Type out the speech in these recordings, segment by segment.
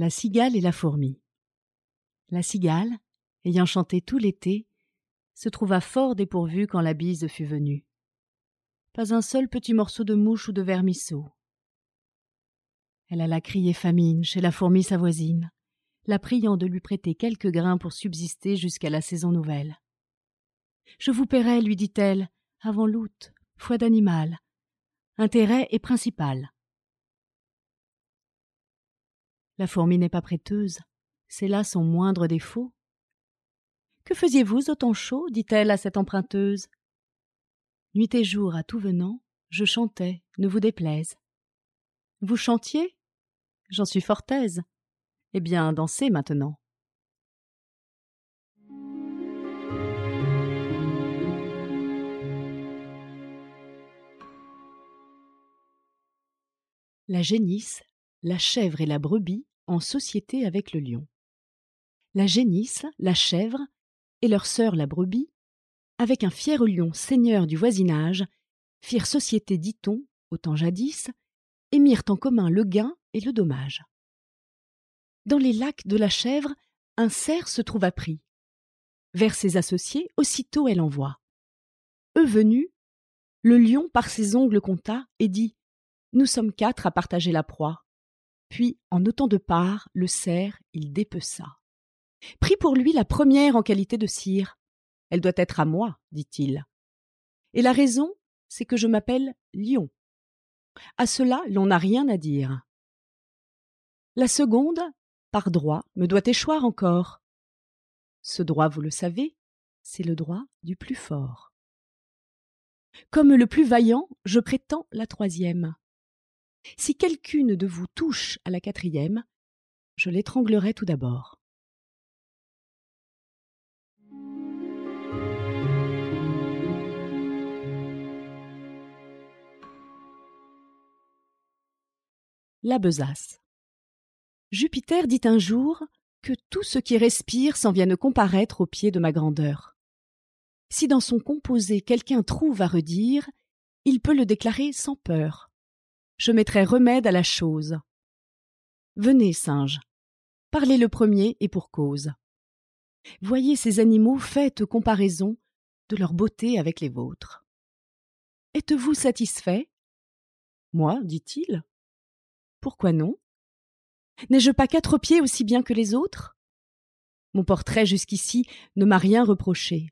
La cigale et la fourmi. La cigale, ayant chanté tout l'été, se trouva fort dépourvue quand la bise fut venue. Pas un seul petit morceau de mouche ou de vermisseau. Elle alla crier famine chez la fourmi sa voisine, la priant de lui prêter quelques grains pour subsister jusqu'à la saison nouvelle. Je vous paierai, lui dit-elle, avant l'août, foi d'animal. Intérêt est principal. La fourmi n'est pas prêteuse, c'est là son moindre défaut. Que faisiez-vous au temps chaud? dit-elle à cette emprunteuse. Nuit et jour, à tout venant, je chantais, ne vous déplaise. Vous chantiez? J'en suis fort aise. Eh bien, dansez maintenant. La génisse, la chèvre et la brebis en société avec le lion. La génisse, la chèvre et leur sœur la brebis, avec un fier lion seigneur du voisinage, firent société, dit-on, au temps jadis, et mirent en commun le gain et le dommage. Dans les lacs de la chèvre, un cerf se trouva pris. Vers ses associés, aussitôt elle envoie. Eux venus, le lion par ses ongles compta et dit Nous sommes quatre à partager la proie. Puis, en autant de parts, le cerf, il dépeça. Pris pour lui la première en qualité de cire. Elle doit être à moi, dit-il. Et la raison, c'est que je m'appelle Lion. À cela, l'on n'a rien à dire. La seconde, par droit, me doit échoir encore. Ce droit, vous le savez, c'est le droit du plus fort. Comme le plus vaillant, je prétends la troisième. Si quelqu'une de vous touche à la quatrième, je l'étranglerai tout d'abord. La besace. Jupiter dit un jour que tout ce qui respire s'en vienne comparaître aux pieds de ma grandeur. Si dans son composé quelqu'un trouve à redire, il peut le déclarer sans peur je mettrai remède à la chose. Venez, singe, parlez le premier et pour cause. Voyez ces animaux, faites comparaison de leur beauté avec les vôtres. Êtes-vous satisfait? Moi, dit-il. Pourquoi non? N'ai-je pas quatre pieds aussi bien que les autres? Mon portrait jusqu'ici ne m'a rien reproché.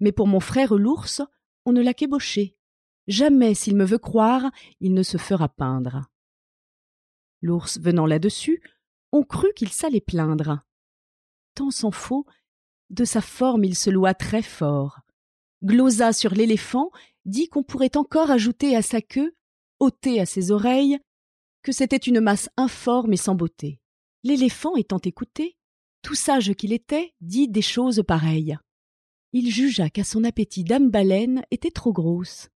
Mais pour mon frère l'ours, on ne l'a qu'ébauché. Jamais, s'il me veut croire, il ne se fera peindre. L'ours venant là-dessus, on crut qu'il s'allait plaindre. Tant s'en faut, de sa forme il se loua très fort. Glosa sur l'éléphant, dit qu'on pourrait encore ajouter à sa queue, ôter à ses oreilles, que c'était une masse informe et sans beauté. L'éléphant étant écouté, tout sage qu'il était, dit des choses pareilles. Il jugea qu'à son appétit dame baleine était trop grosse.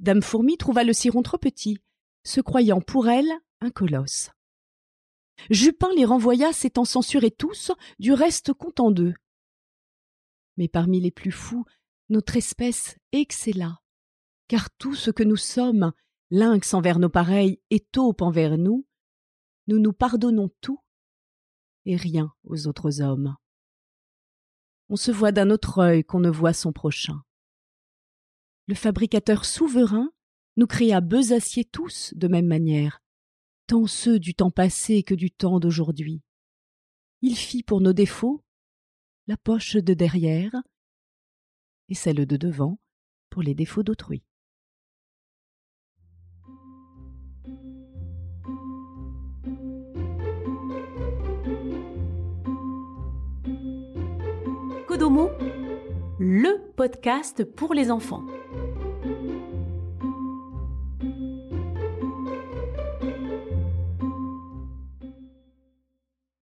Dame Fourmi trouva le ciron trop petit, se croyant pour elle un colosse. Jupin les renvoya s'étant censurés tous, du reste content d'eux. Mais parmi les plus fous, notre espèce excella, car tout ce que nous sommes, lynx envers nos pareils et taupe envers nous, nous nous pardonnons tout et rien aux autres hommes. On se voit d'un autre œil qu'on ne voit son prochain le fabricateur souverain nous créa besaciers tous de même manière, tant ceux du temps passé que du temps d'aujourd'hui. Il fit pour nos défauts la poche de derrière et celle de devant pour les défauts d'autrui. Kodomo, le podcast pour les enfants.